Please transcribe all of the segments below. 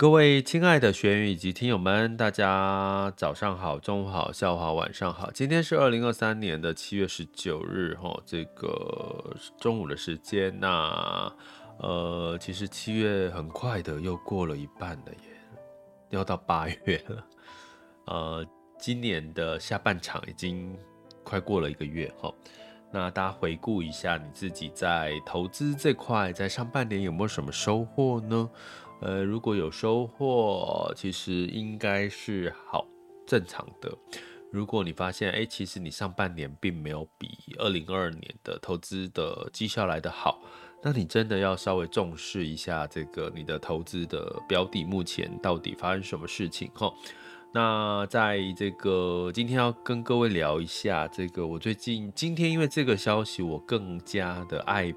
各位亲爱的学员以及听友们，大家早上好、中午好、下午好、晚上好。今天是二零二三年的七月十九日，哈，这个中午的时间。那呃，其实七月很快的又过了一半了耶，要到八月了。呃，今年的下半场已经快过了一个月，哈。那大家回顾一下，你自己在投资这块，在上半年有没有什么收获呢？呃，如果有收获，其实应该是好正常的。如果你发现，哎，其实你上半年并没有比二零二二年的投资的绩效来得好，那你真的要稍微重视一下这个你的投资的标的目前到底发生什么事情哈。那在这个今天要跟各位聊一下这个，我最近今天因为这个消息，我更加的爱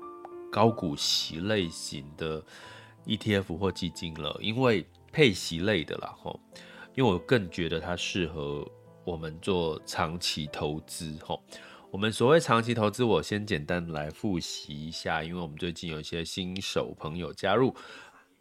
高股息类型的。ETF 或基金了，因为配息类的啦，吼，因为我更觉得它适合我们做长期投资，吼。我们所谓长期投资，我先简单来复习一下，因为我们最近有一些新手朋友加入，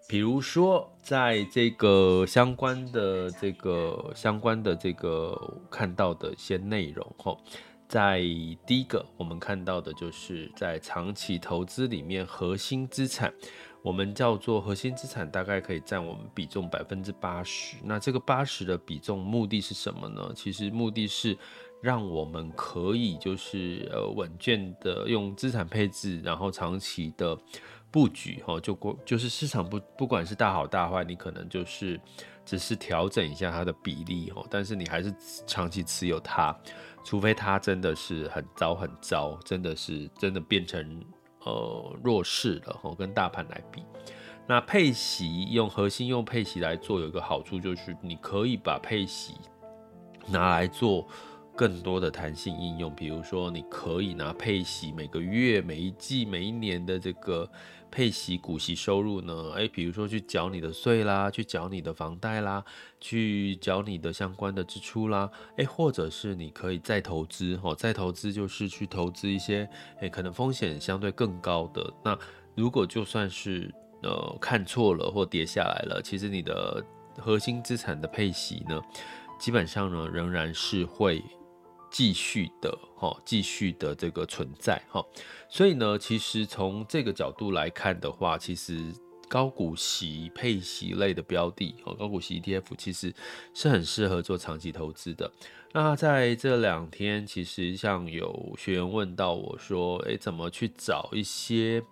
比如说在这个相关的这个相关的这个看到的一些内容，吼，在第一个我们看到的就是在长期投资里面核心资产。我们叫做核心资产，大概可以占我们比重百分之八十。那这个八十的比重目的是什么呢？其实目的是让我们可以就是呃稳健的用资产配置，然后长期的布局哈，就过就是市场不不管是大好大坏，你可能就是只是调整一下它的比例哈，但是你还是长期持有它，除非它真的是很糟很糟，真的是真的变成。呃，弱势的哈，跟大盘来比，那配息用核心用配息来做，有一个好处就是你可以把配息拿来做更多的弹性应用，比如说你可以拿配息每个月、每一季、每一年的这个。配息股息收入呢？诶，比如说去缴你的税啦，去缴你的房贷啦，去缴你的相关的支出啦，诶，或者是你可以再投资，哦，再投资就是去投资一些，诶，可能风险相对更高的。那如果就算是呃看错了或跌下来了，其实你的核心资产的配息呢，基本上呢仍然是会。继续的哈，继续的这个存在哈，所以呢，其实从这个角度来看的话，其实高股息配息类的标的哦，高股息 ETF 其实是很适合做长期投资的。那在这两天，其实像有学员问到我说，诶，怎么去找一些？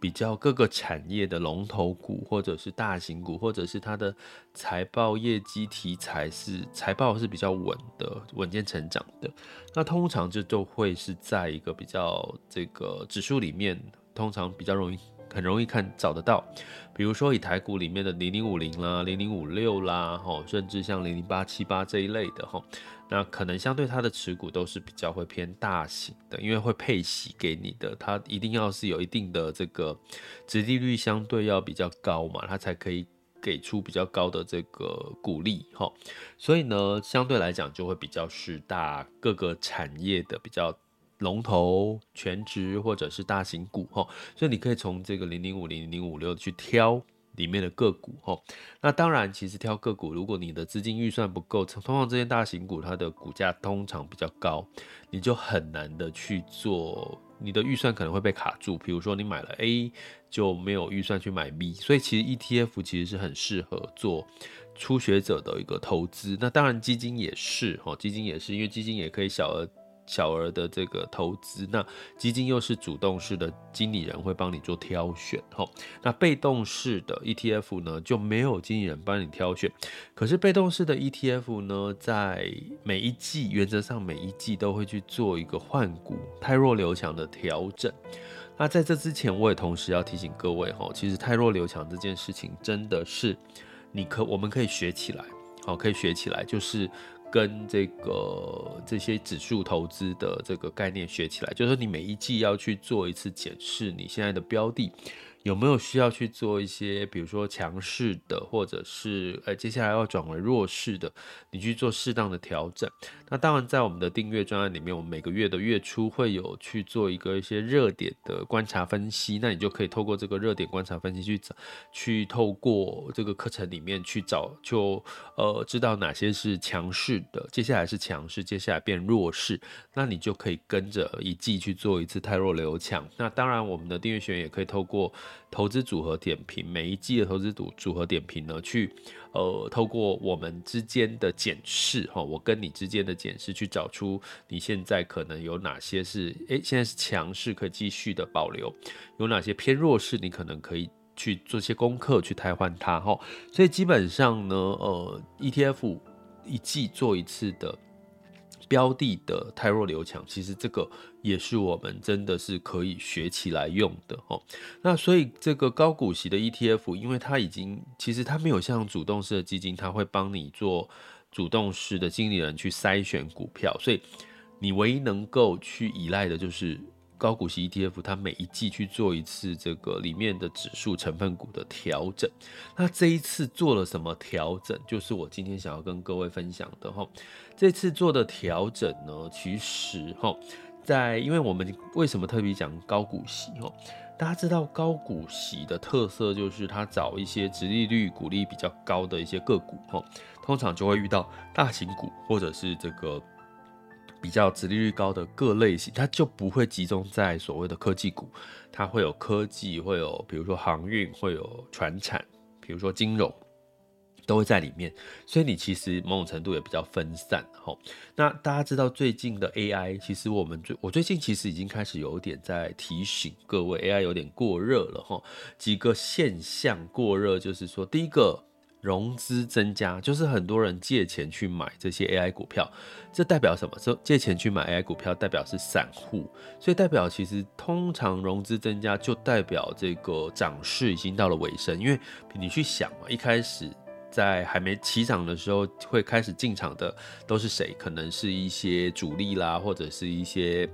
比较各个产业的龙头股，或者是大型股，或者是它的财报业绩题材是财报是比较稳的、稳健成长的，那通常就都会是在一个比较这个指数里面，通常比较容易。很容易看找得到，比如说以台股里面的零零五零啦、零零五六啦，吼，甚至像零零八七八这一类的，吼，那可能相对它的持股都是比较会偏大型的，因为会配息给你的，它一定要是有一定的这个殖利率相对要比较高嘛，它才可以给出比较高的这个股利，哈，所以呢，相对来讲就会比较是大各个产业的比较。龙头全职或者是大型股哈，所以你可以从这个零零五零零五六去挑里面的个股哈。那当然，其实挑个股，如果你的资金预算不够，通常这些大型股它的股价通常比较高，你就很难的去做，你的预算可能会被卡住。比如说你买了 A 就没有预算去买 B，所以其实 ETF 其实是很适合做初学者的一个投资。那当然基金也是哈，基金也是，因为基金也可以小额。小额的这个投资，那基金又是主动式的，经理人会帮你做挑选，吼。那被动式的 ETF 呢，就没有经理人帮你挑选。可是被动式的 ETF 呢，在每一季原则上每一季都会去做一个换股汰弱留强的调整。那在这之前，我也同时要提醒各位哈，其实汰弱留强这件事情真的是你可我们可以学起来，好，可以学起来，就是。跟这个这些指数投资的这个概念学起来，就是说你每一季要去做一次检视，你现在的标的。有没有需要去做一些，比如说强势的，或者是呃接下来要转为弱势的，你去做适当的调整。那当然，在我们的订阅专案里面，我们每个月的月初会有去做一个一些热点的观察分析。那你就可以透过这个热点观察分析去找，去透过这个课程里面去找，就呃知道哪些是强势的，接下来是强势，接下来变弱势，那你就可以跟着一季去做一次汰弱留强。那当然，我们的订阅学员也可以透过。投资组合点评，每一季的投资组组合点评呢，去呃透过我们之间的检视哈，我跟你之间的检视，去找出你现在可能有哪些是诶、现在是强势可以继续的保留，有哪些偏弱势你可能可以去做些功课去汰换它哈。所以基本上呢，呃 ETF 一季做一次的。标的的泰弱流强，其实这个也是我们真的是可以学起来用的哦。那所以这个高股息的 ETF，因为它已经其实它没有像主动式的基金，它会帮你做主动式的经理人去筛选股票，所以你唯一能够去依赖的就是。高股息 ETF，它每一季去做一次这个里面的指数成分股的调整。那这一次做了什么调整？就是我今天想要跟各位分享的哈。这次做的调整呢，其实哈，在因为我们为什么特别讲高股息哈？大家知道高股息的特色就是它找一些殖利率、股利比较高的一些个股哈，通常就会遇到大型股或者是这个。比较殖利率高的各类型，它就不会集中在所谓的科技股，它会有科技，会有比如说航运，会有船产，比如说金融，都会在里面。所以你其实某种程度也比较分散。哈，那大家知道最近的 AI，其实我们最我最近其实已经开始有点在提醒各位，AI 有点过热了。哈，几个现象过热，就是说第一个。融资增加，就是很多人借钱去买这些 AI 股票，这代表什么？这借钱去买 AI 股票，代表是散户，所以代表其实通常融资增加，就代表这个涨势已经到了尾声。因为你去想嘛，一开始在还没起涨的时候，会开始进场的都是谁？可能是一些主力啦，或者是一些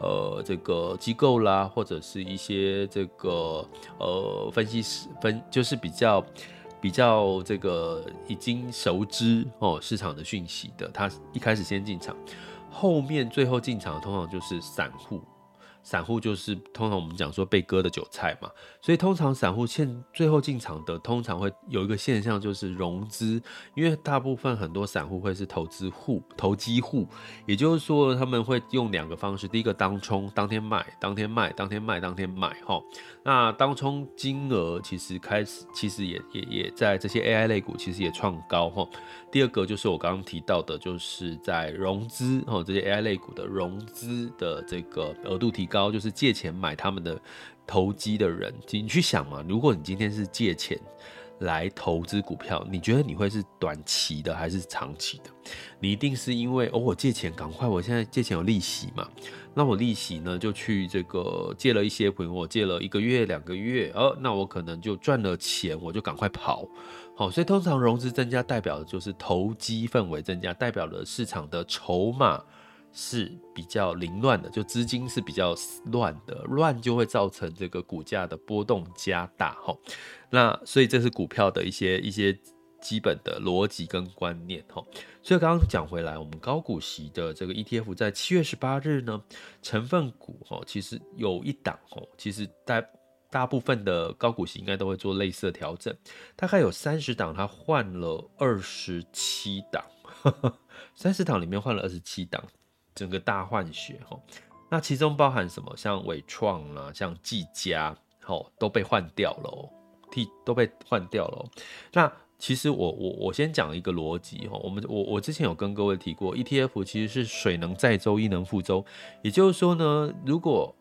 呃这个机构啦，或者是一些这个呃分析师分，就是比较。比较这个已经熟知哦市场的讯息的，他一开始先进场，后面最后进场的通常就是散户。散户就是通常我们讲说被割的韭菜嘛，所以通常散户现最后进场的，通常会有一个现象就是融资，因为大部分很多散户会是投资户、投机户，也就是说他们会用两个方式，第一个当冲，当天卖，当天卖，当天卖，当天买，哈，那当冲金额其实开始其实也也也在这些 AI 类股其实也创高，哈。第二个就是我刚刚提到的，就是在融资哈，这些 AI 类股的融资的这个额度提高，就是借钱买他们的投机的人，你去想嘛，如果你今天是借钱来投资股票，你觉得你会是短期的还是长期的？你一定是因为哦，我借钱赶快，我现在借钱有利息嘛，那我利息呢就去这个借了一些，朋友我借了一个月、两个月，哦，那我可能就赚了钱，我就赶快跑。好，所以通常融资增加代表的就是投机氛围增加，代表了市场的筹码是比较凌乱的，就资金是比较乱的，乱就会造成这个股价的波动加大。哈，那所以这是股票的一些一些基本的逻辑跟观念。哈，所以刚刚讲回来，我们高股息的这个 ETF 在七月十八日呢，成分股哈，其实有一档哦，其实大。大部分的高股息应该都会做类似的调整，大概有三十档，它换了二十七档，三十档里面换了二十七档，整个大换血哈。那其中包含什么？像纬创啦，像技嘉，吼都被换掉了，替都被换掉了。那其实我我我先讲一个逻辑哈，我们我我之前有跟各位提过，ETF 其实是水能载舟，亦能覆舟，也就是说呢，如果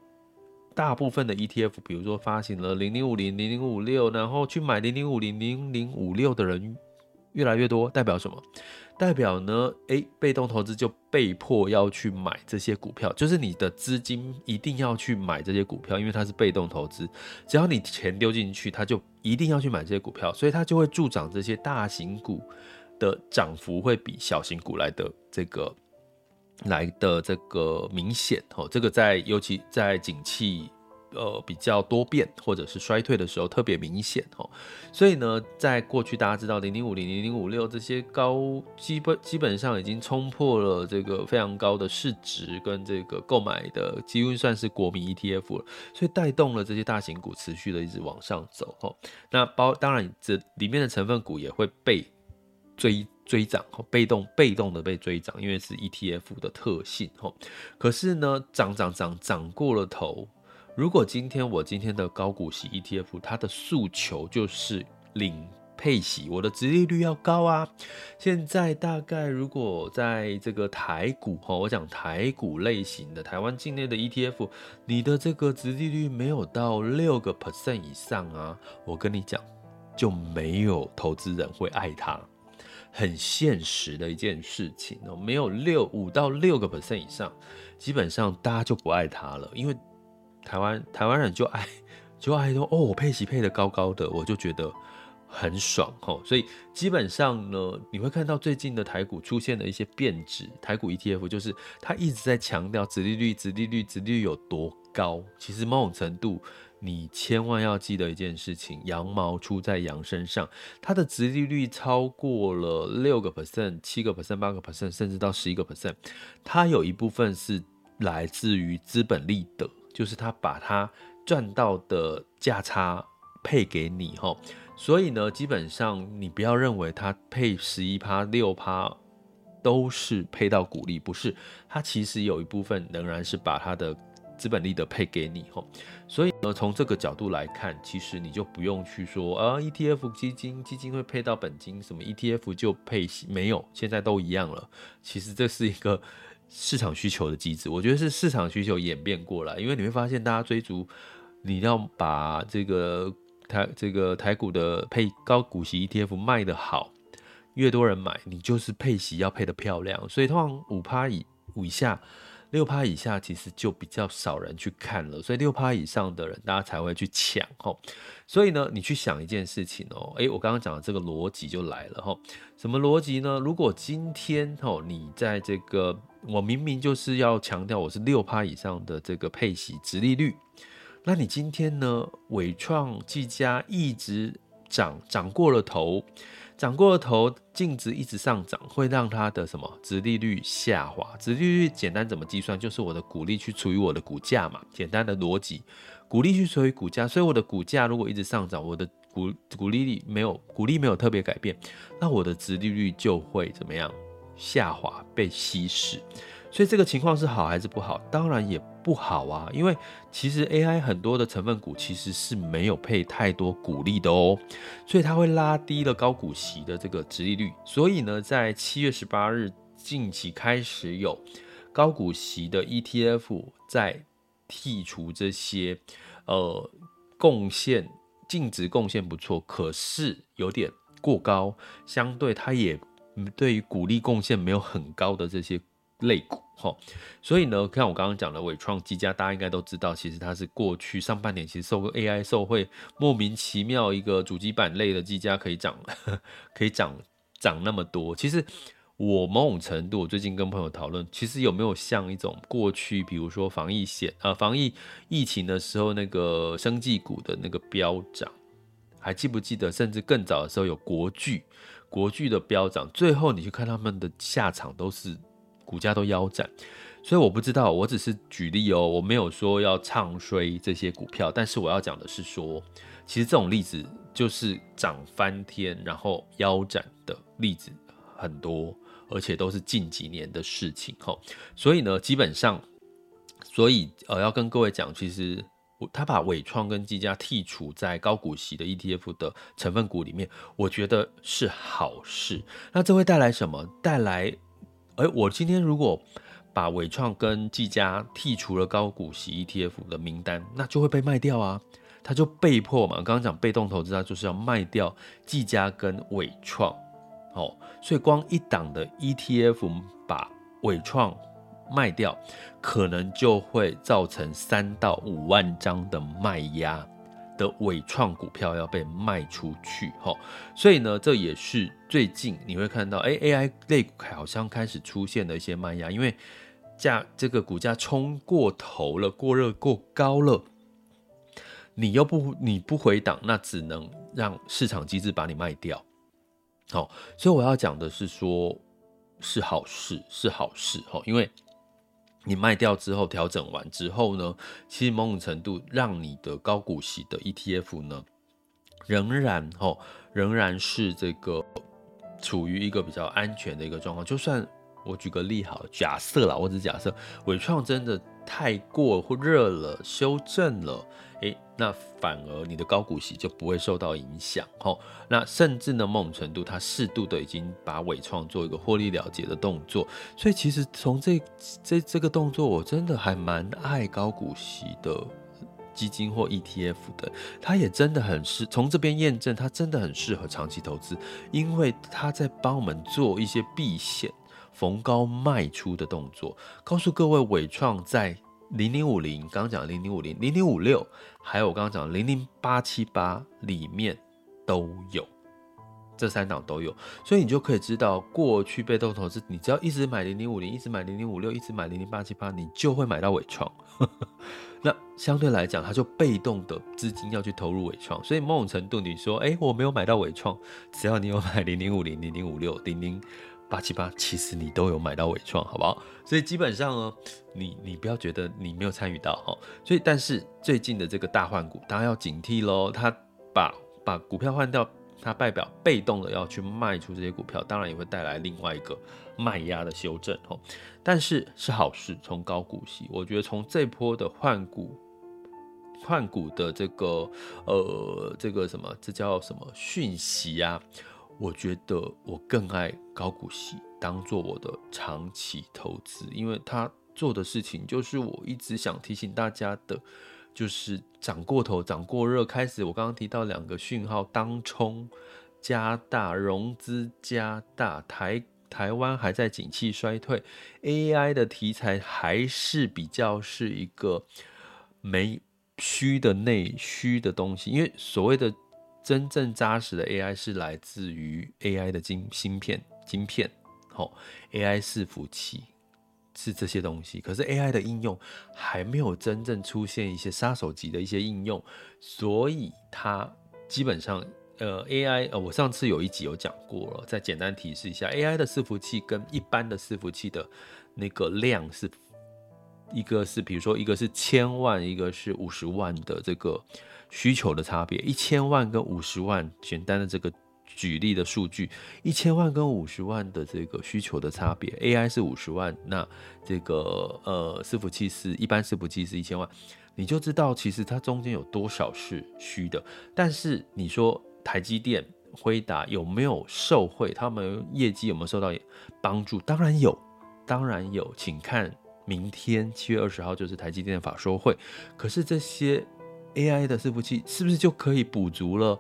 大部分的 ETF，比如说发行了零零五零、零零五六，然后去买零零五零、零零五六的人越来越多，代表什么？代表呢，诶，被动投资就被迫要去买这些股票，就是你的资金一定要去买这些股票，因为它是被动投资，只要你钱丢进去，它就一定要去买这些股票，所以它就会助长这些大型股的涨幅会比小型股来的这个来的这个明显哦，这个在尤其在景气。呃，比较多变或者是衰退的时候特别明显哦，所以呢，在过去大家知道零零五零、零零五六这些高基本基本上已经冲破了这个非常高的市值跟这个购买的几乎算是国民 ETF 了，所以带动了这些大型股持续的一直往上走哦。那包当然这里面的成分股也会被追追涨哦，被动被动的被追涨，因为是 ETF 的特性哦。可是呢，涨涨涨涨过了头。如果今天我今天的高股息 ETF，它的诉求就是领配息，我的殖利率要高啊。现在大概如果在这个台股哈，我讲台股类型的台湾境内的 ETF，你的这个殖利率没有到六个 percent 以上啊，我跟你讲，就没有投资人会爱它，很现实的一件事情哦。没有六五到六个 percent 以上，基本上大家就不爱它了，因为。台湾台湾人就爱 就爱说哦，我配息配的高高的，我就觉得很爽哦。所以基本上呢，你会看到最近的台股出现了一些变质，台股 ETF 就是它一直在强调殖利率、殖利率、殖利率有多高。其实某种程度，你千万要记得一件事情：羊毛出在羊身上。它的殖利率超过了六个 percent、七个 percent、八个 percent，甚至到十一个 percent，它有一部分是来自于资本利得。就是他把他赚到的价差配给你哈，所以呢，基本上你不要认为他配十一趴、六趴都是配到股利，不是，他其实有一部分仍然是把他的资本利得配给你哈。所以呢，从这个角度来看，其实你就不用去说啊，ETF 基金基金会配到本金，什么 ETF 就配，没有，现在都一样了。其实这是一个。市场需求的机制，我觉得是市场需求演变过来，因为你会发现，大家追逐你要把这个台这个台股的配高股息 ETF 卖得好，越多人买，你就是配息要配得漂亮，所以通常五趴以五以下，六趴以下其实就比较少人去看了，所以六趴以上的人，大家才会去抢吼。所以呢，你去想一件事情哦，诶，我刚刚讲的这个逻辑就来了吼，什么逻辑呢？如果今天吼你在这个我明明就是要强调我是六趴以上的这个配息殖利率，那你今天呢？伟创、技嘉一直涨，涨过了头，涨过头，净值一直上涨，会让它的什么值利率下滑？值利率简单怎么计算？就是我的股利去除以我的股价嘛，简单的逻辑，股利去除以股价，所以我的股价如果一直上涨，我的股股利率没有股利没有特别改变，那我的值利率就会怎么样？下滑被稀释，所以这个情况是好还是不好？当然也不好啊，因为其实 AI 很多的成分股其实是没有配太多股利的哦，所以它会拉低了高股息的这个值利率。所以呢，在七月十八日近期开始有高股息的 ETF 在剔除这些呃贡献净值贡献不错，可是有点过高，相对它也。对于股利贡献没有很高的这些类股，哈，所以呢，看我刚刚讲的伟创、技嘉，大家应该都知道，其实它是过去上半年其实受个 AI 受惠，莫名其妙一个主机板类的技嘉可以涨，可以涨涨那么多。其实我某种程度，我最近跟朋友讨论，其实有没有像一种过去，比如说防疫险啊、防疫疫情的时候那个生技股的那个飙涨，还记不记得？甚至更早的时候有国巨。国巨的飙涨，最后你去看他们的下场都是股价都腰斩，所以我不知道，我只是举例哦，我没有说要唱衰这些股票，但是我要讲的是说，其实这种例子就是涨翻天然后腰斩的例子很多，而且都是近几年的事情哈，所以呢，基本上，所以呃要跟各位讲，其实。他把纬创跟技嘉剔除在高股息的 ETF 的成分股里面，我觉得是好事。那这会带来什么？带来，哎，我今天如果把伟创跟技嘉剔除了高股息 ETF 的名单，那就会被卖掉啊。他就被迫嘛，刚刚讲被动投资，他就是要卖掉技嘉跟伟创。哦，所以光一档的 ETF 把伟创卖掉，可能就会造成三到五万张的卖压的尾创股票要被卖出去，哈，所以呢，这也是最近你会看到，哎，AI 类股好像开始出现了一些卖压，因为价这个股价冲过头了，过热过高了，你又不你不回档，那只能让市场机制把你卖掉，好，所以我要讲的是说，是好事，是好事，哈，因为。你卖掉之后，调整完之后呢，其实某种程度让你的高股息的 ETF 呢，仍然吼，仍然是这个处于一个比较安全的一个状况。就算我举个例好，假设啦，我只是假设尾创真的太过或热了，修正了。诶，那反而你的高股息就不会受到影响，吼。那甚至呢，某种程度，它适度的已经把伟创做一个获利了结的动作。所以其实从这这这个动作，我真的还蛮爱高股息的基金或 ETF 的。它也真的很适，从这边验证，它真的很适合长期投资，因为它在帮我们做一些避险、逢高卖出的动作。告诉各位，伟创在。零零五零，刚刚讲零零五零、零零五六，还有我刚刚讲零零八七八里面都有，这三档都有，所以你就可以知道，过去被动投资，你只要一直买零零五零，一直买零零五六，一直买零零八七八，你就会买到尾创。那相对来讲，它就被动的资金要去投入尾创，所以某种程度你说，哎，我没有买到尾创，只要你有买零零五零、零零五六、零零。八七八，其实你都有买到尾创，好不好？所以基本上呢，你你不要觉得你没有参与到哈。所以，但是最近的这个大换股，大家要警惕喽。他把把股票换掉，它代表被动的要去卖出这些股票，当然也会带来另外一个卖压的修正哈。但是是好事，从高股息，我觉得从这波的换股换股的这个呃这个什么，这叫什么讯息啊？我觉得我更爱高股息当做我的长期投资，因为他做的事情就是我一直想提醒大家的，就是涨过头、涨过热。开始我刚刚提到两个讯号，当冲加大、融资加大，台台湾还在景气衰退，AI 的题材还是比较是一个没虚的内需的东西，因为所谓的。真正扎实的 AI 是来自于 AI 的晶芯片、晶片，好、哦，AI 伺服器是这些东西。可是 AI 的应用还没有真正出现一些杀手级的一些应用，所以它基本上，呃，AI，呃，我上次有一集有讲过了，再简单提示一下，AI 的伺服器跟一般的伺服器的那个量是，一个是比如说一个是千万，一个是五十万的这个。需求的差别，一千万跟五十万，简单的这个举例的数据，一千万跟五十万的这个需求的差别，AI 是五十万，那这个呃伺服器是一般伺服器是一千万，你就知道其实它中间有多少是虚的。但是你说台积电、辉达有没有受惠？他们业绩有没有受到帮助？当然有，当然有，请看明天七月二十号就是台积电的法说会。可是这些。AI 的伺服器是不是就可以补足了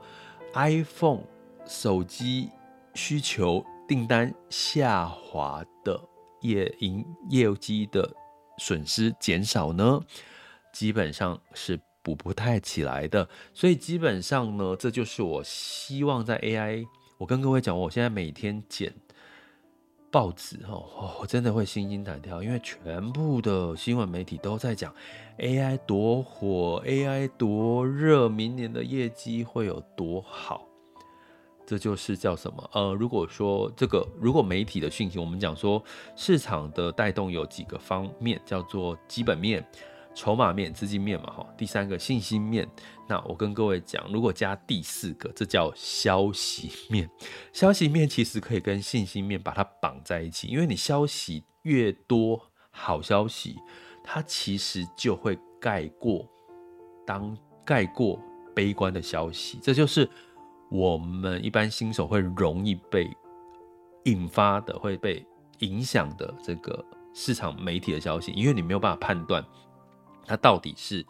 iPhone 手机需求订单下滑的业营业绩的损失减少呢？基本上是补不太起来的。所以基本上呢，这就是我希望在 AI。我跟各位讲，我现在每天剪。报纸哈，我真的会心惊胆跳，因为全部的新闻媒体都在讲 AI 多火，AI 多热，明年的业绩会有多好。这就是叫什么？呃，如果说这个，如果媒体的讯息，我们讲说市场的带动有几个方面，叫做基本面。筹码面、资金面嘛，哈，第三个信心面。那我跟各位讲，如果加第四个，这叫消息面。消息面其实可以跟信心面把它绑在一起，因为你消息越多，好消息它其实就会盖过当盖过悲观的消息。这就是我们一般新手会容易被引发的、会被影响的这个市场媒体的消息，因为你没有办法判断。它到底是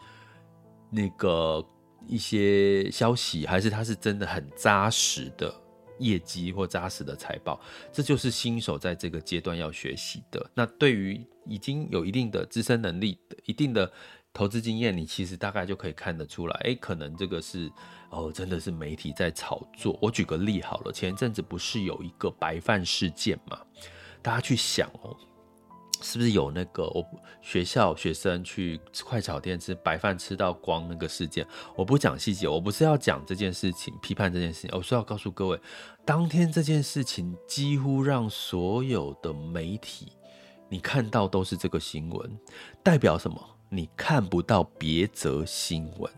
那个一些消息，还是它是真的很扎实的业绩或扎实的财报，这就是新手在这个阶段要学习的。那对于已经有一定的资深能力、一定的投资经验，你其实大概就可以看得出来，哎，可能这个是哦，真的是媒体在炒作。我举个例好了，前阵子不是有一个白饭事件嘛？大家去想哦。是不是有那个我学校学生去快炒店吃白饭吃到光那个事件？我不讲细节，我不是要讲这件事情，批判这件事情，我是要告诉各位，当天这件事情几乎让所有的媒体你看到都是这个新闻，代表什么？你看不到别则新闻。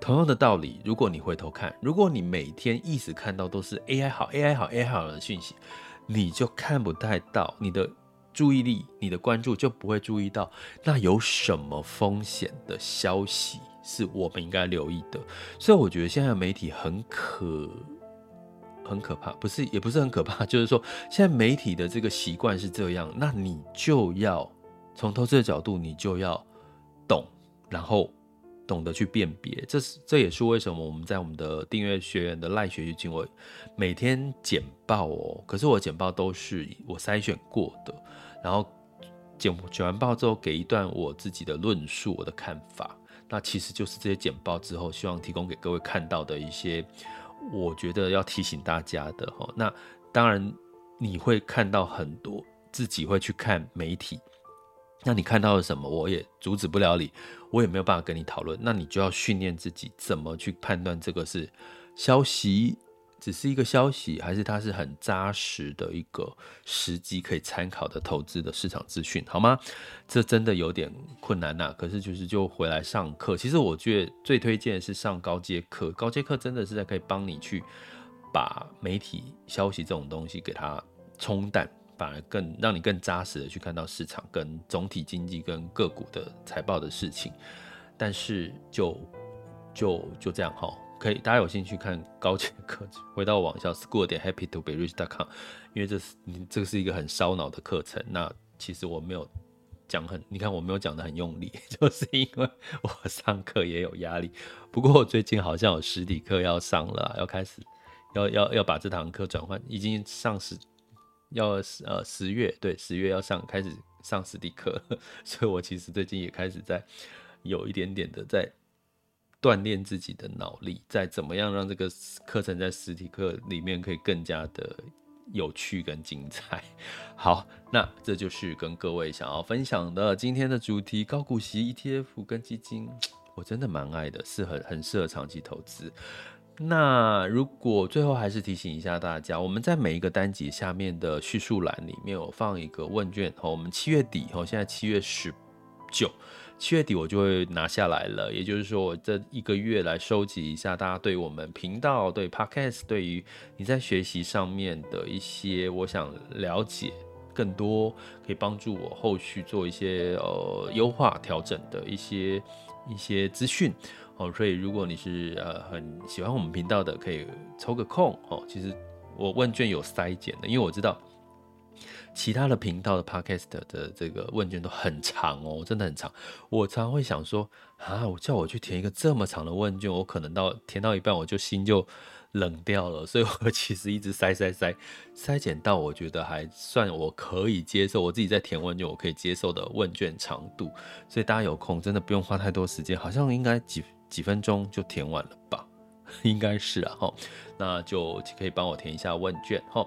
同样的道理，如果你回头看，如果你每天一直看到都是 AI 好，AI 好，AI 好的讯息，你就看不太到你的。注意力，你的关注就不会注意到，那有什么风险的消息是我们应该留意的？所以我觉得现在媒体很可很可怕，不是也不是很可怕，就是说现在媒体的这个习惯是这样，那你就要从投资的角度，你就要懂，然后懂得去辨别。这是这也是为什么我们在我们的订阅学员的赖学习经我每天简报哦，可是我简报都是我筛选过的。然后剪剪完报之后，给一段我自己的论述，我的看法，那其实就是这些剪报之后，希望提供给各位看到的一些，我觉得要提醒大家的哈。那当然你会看到很多自己会去看媒体，那你看到了什么，我也阻止不了你，我也没有办法跟你讨论。那你就要训练自己怎么去判断这个是消息。只是一个消息，还是它是很扎实的一个时机可以参考的投资的市场资讯，好吗？这真的有点困难呐、可是就是就回来上课，其实我觉得最推荐的是上高阶课。高阶课真的是在可以帮你去把媒体消息这种东西给它冲淡，反而更让你更扎实的去看到市场跟总体经济跟个股的财报的事情。但是就就就这样哈。可以，大家有兴趣看高阶课程，回到网校 school 点 happy to be rich dot com，因为这是你这个是一个很烧脑的课程。那其实我没有讲很，你看我没有讲的很用力，就是因为我上课也有压力。不过我最近好像有实体课要上了，要开始要要要把这堂课转换，已经上十要呃十月对十月要上开始上实体课，所以我其实最近也开始在有一点点的在。锻炼自己的脑力，再怎么样让这个课程在实体课里面可以更加的有趣跟精彩。好，那这就是跟各位想要分享的今天的主题：高股息 ETF 跟基金，我真的蛮爱的，适合很适合长期投资。那如果最后还是提醒一下大家，我们在每一个单集下面的叙述栏里面有放一个问卷哦，我们七月底哦，现在七月十九。七月底我就会拿下来了，也就是说，我这一个月来收集一下大家对我们频道、对 Podcast、对于你在学习上面的一些，我想了解更多，可以帮助我后续做一些呃优化调整的一些一些资讯哦。所以如果你是呃很喜欢我们频道的，可以抽个空哦。其实我问卷有筛减的，因为我知道。其他的频道的 podcast 的这个问卷都很长哦，真的很长。我常常会想说，啊，我叫我去填一个这么长的问卷，我可能到填到一半我就心就冷掉了。所以我其实一直筛筛筛筛减到我觉得还算我可以接受，我自己在填问卷我可以接受的问卷长度。所以大家有空真的不用花太多时间，好像应该几几分钟就填完了吧？应该是啊，哈，那就可以帮我填一下问卷，哈。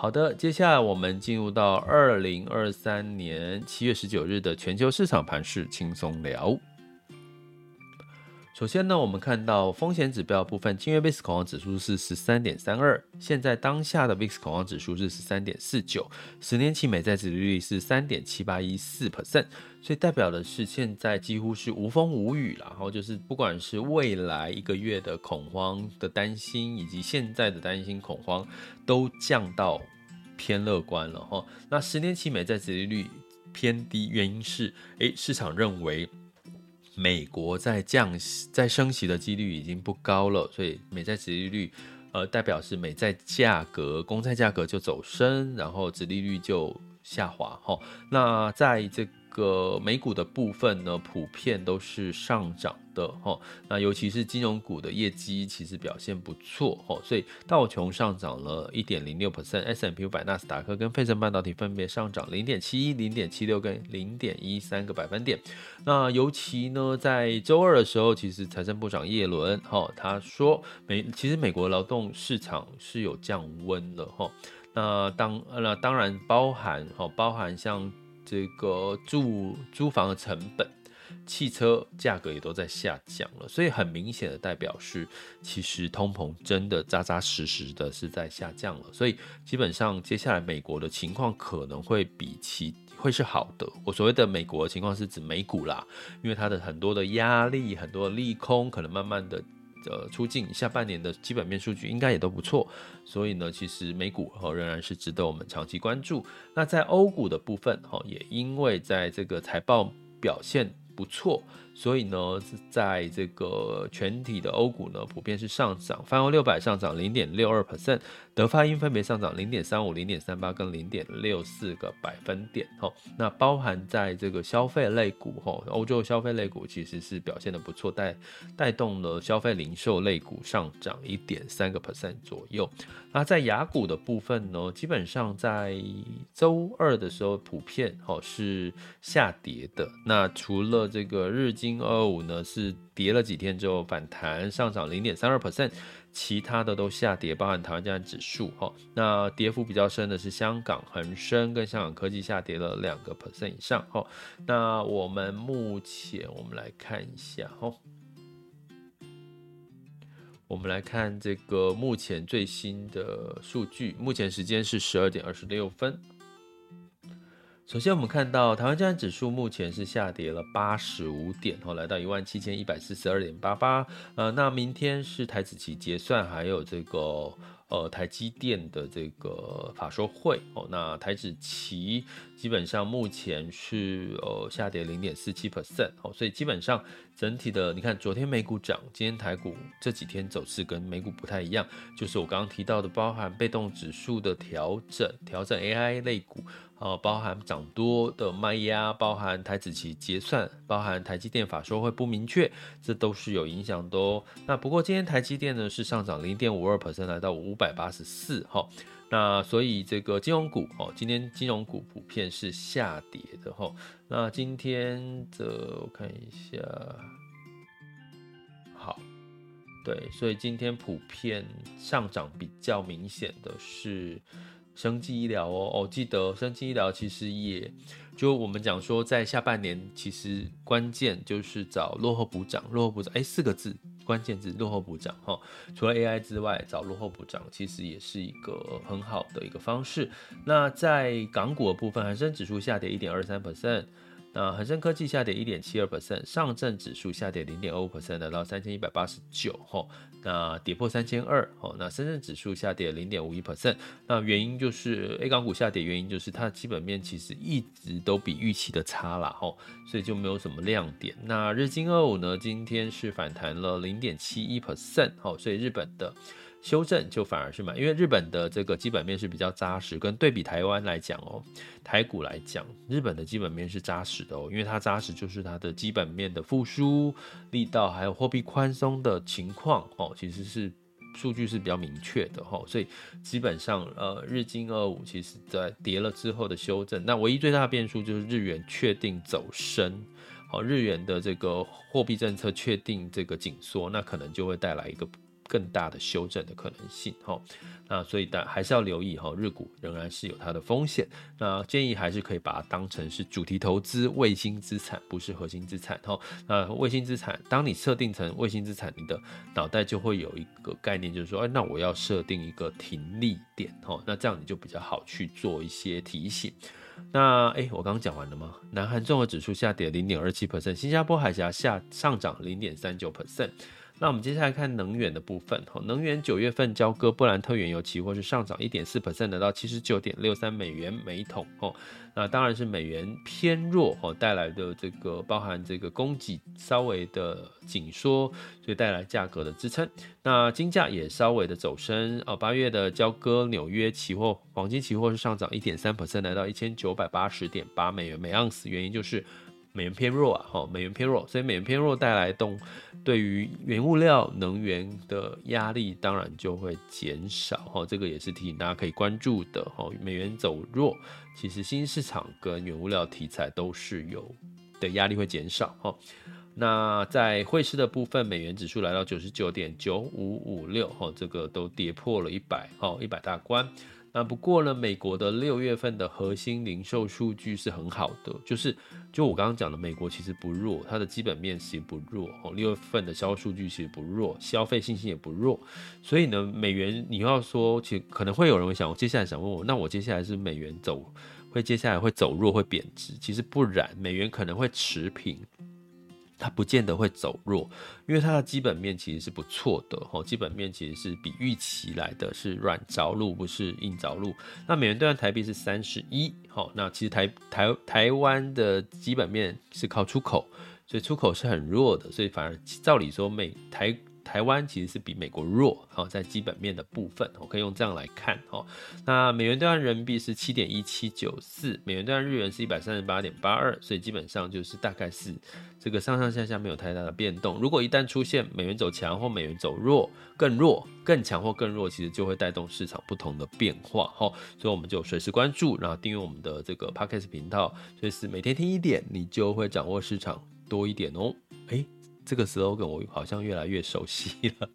好的，接下来我们进入到二零二三年七月十九日的全球市场盘势轻松聊。首先呢，我们看到风险指标部分，今月 VIX 恐慌指数是十三点三二，现在当下的 VIX 恐慌指数是十三点四九，十年期美债殖利率是三点七八一四 percent，所以代表的是现在几乎是无风无雨。然后就是不管是未来一个月的恐慌的担心，以及现在的担心恐慌，都降到偏乐观了哈。那十年期美债殖利率偏低，原因是诶，市场认为。美国在降息、在升息的几率已经不高了，所以美债殖利率，呃，代表是美债价格、公债价格就走升，然后殖利率就下滑。哈，那在这个美股的部分呢，普遍都是上涨。的哈，那尤其是金融股的业绩其实表现不错哈，所以道琼上涨了一点零六 percent，S&P 五百、纳斯达克跟费城半导体分别上涨零点七一、零点七六跟零点一三个百分点。那尤其呢，在周二的时候，其实财政部长叶伦哈他说美其实美国劳动市场是有降温了哈。那当那当然包含哈包含像这个住租房的成本。汽车价格也都在下降了，所以很明显的代表是，其实通膨真的扎扎实实的是在下降了。所以基本上接下来美国的情况可能会比其会是好的。我所谓的美国的情况是指美股啦，因为它的很多的压力、很多的利空可能慢慢的呃出境，下半年的基本面数据应该也都不错。所以呢，其实美股仍然是值得我们长期关注。那在欧股的部分哈，也因为在这个财报表现。不错，所以呢，在这个全体的欧股呢，普遍是上涨，泛欧六百上涨零点六二 percent，德法英分别上涨零点三五、零点三八跟零点六四个百分点。哈，那包含在这个消费类股，哈，欧洲消费类股其实是表现的不错，带带动了消费零售类股上涨一点三个 percent 左右。那在雅股的部分呢，基本上在周二的时候普遍哦是下跌的。那除了这个日经二五呢是跌了几天之后反弹上涨零点三二 percent，其他的都下跌，包含台湾加权指数哈。那跌幅比较深的是香港恒生跟香港科技下跌了两个 percent 以上哈。那我们目前我们来看一下哈，我们来看这个目前最新的数据，目前时间是十二点二十六分。首先，我们看到台湾加权指数目前是下跌了八十五点，哦，来到一万七千一百四十二点八八。呃，那明天是台指期结算，还有这个。呃，台积电的这个法说会哦，那台指期基本上目前是呃下跌零点四七 percent 哦，所以基本上整体的，你看昨天美股涨，今天台股这几天走势跟美股不太一样，就是我刚刚提到的，包含被动指数的调整，调整 AI 类股，呃，包含涨多的卖压，包含台子期结算，包含台积电法说会不明确，这都是有影响的哦。那不过今天台积电呢是上涨零点五二 percent，来到五百八十四哈，那所以这个金融股哦，今天金融股普遍是下跌的哈。那今天的我看一下，好，对，所以今天普遍上涨比较明显的是生技医疗哦。哦，记得生技医疗其实也就我们讲说，在下半年其实关键就是找落后补涨，落后补涨，哎，四个字。关键字落后补涨哈，除了 AI 之外，找落后补涨其实也是一个很好的一个方式。那在港股的部分，恒生指数下跌一点二三 percent。那恒生科技下跌一点七二 percent，上证指数下跌零点二五 percent，来到三千一百八十九吼，那跌破三千二吼，那深圳指数下跌零点五一 percent，那原因就是 A 港股下跌，原因就是它的基本面其实一直都比预期的差啦吼，所以就没有什么亮点。那日经二五呢，今天是反弹了零点七一 percent 吼，所以日本的。修正就反而是嘛，因为日本的这个基本面是比较扎实，跟对比台湾来讲哦，台股来讲，日本的基本面是扎实的哦，因为它扎实就是它的基本面的复苏力道，还有货币宽松的情况哦，其实是数据是比较明确的哈，所以基本上呃，日经二五其实在跌了之后的修正，那唯一最大的变数就是日元确定走升，好，日元的这个货币政策确定这个紧缩，那可能就会带来一个。更大的修正的可能性哈。那所以但还是要留意哈，日股仍然是有它的风险。那建议还是可以把它当成是主题投资、卫星资产，不是核心资产哈。那卫星资产，当你设定成卫星资产，你的脑袋就会有一个概念，就是说，哎，那我要设定一个停利点哈。那这样你就比较好去做一些提醒。那哎，我刚刚讲完了吗？南韩综合指数下跌零点二七 percent，新加坡海峡下上涨零点三九 percent。那我们接下来看能源的部分，能源九月份交割布兰特原油期货是上涨一点四 percent，来到七十九点六三美元每桶哦。那当然是美元偏弱哦带来的这个包含这个供给稍微的紧缩，所以带来价格的支撑。那金价也稍微的走升哦。八月的交割纽约期货黄金期货是上涨一点三 percent，来到一千九百八十点八美元每盎司，原因就是。美元偏弱啊，哈，美元偏弱，所以美元偏弱带来动，对于原物料能源的压力当然就会减少，哈，这个也是提醒大家可以关注的，哈，美元走弱，其实新市场跟原物料题材都是有的压力会减少，哈，那在汇市的部分，美元指数来到九十九点九五五六，哈，这个都跌破了一百，哈，一百大关。那不过呢，美国的六月份的核心零售数据是很好的，就是就我刚刚讲的，美国其实不弱，它的基本面其实不弱哦。六月份的销售数据其实不弱，消费信心也不弱，所以呢，美元你要说，其实可能会有人会想，我接下来想问我，那我接下来是美元走会接下来会走弱会贬值？其实不然，美元可能会持平。它不见得会走弱，因为它的基本面其实是不错的吼，基本面其实是比预期来的是软着陆，不是硬着陆。那美元兑换台币是三十一，好，那其实台台台湾的基本面是靠出口，所以出口是很弱的，所以反而照理说美台。台湾其实是比美国弱，好，在基本面的部分，我可以用这样来看，哈。那美元兑换人民币是七点一七九四，美元兑换日元是一百三十八点八二，所以基本上就是大概是这个上上下下没有太大的变动。如果一旦出现美元走强或美元走弱，更弱、更强或更弱，其实就会带动市场不同的变化，哈。所以我们就随时关注，然后订阅我们的这个 Podcast 频道，随时每天听一点，你就会掌握市场多一点哦，诶。这个 slogan 我好像越来越熟悉了。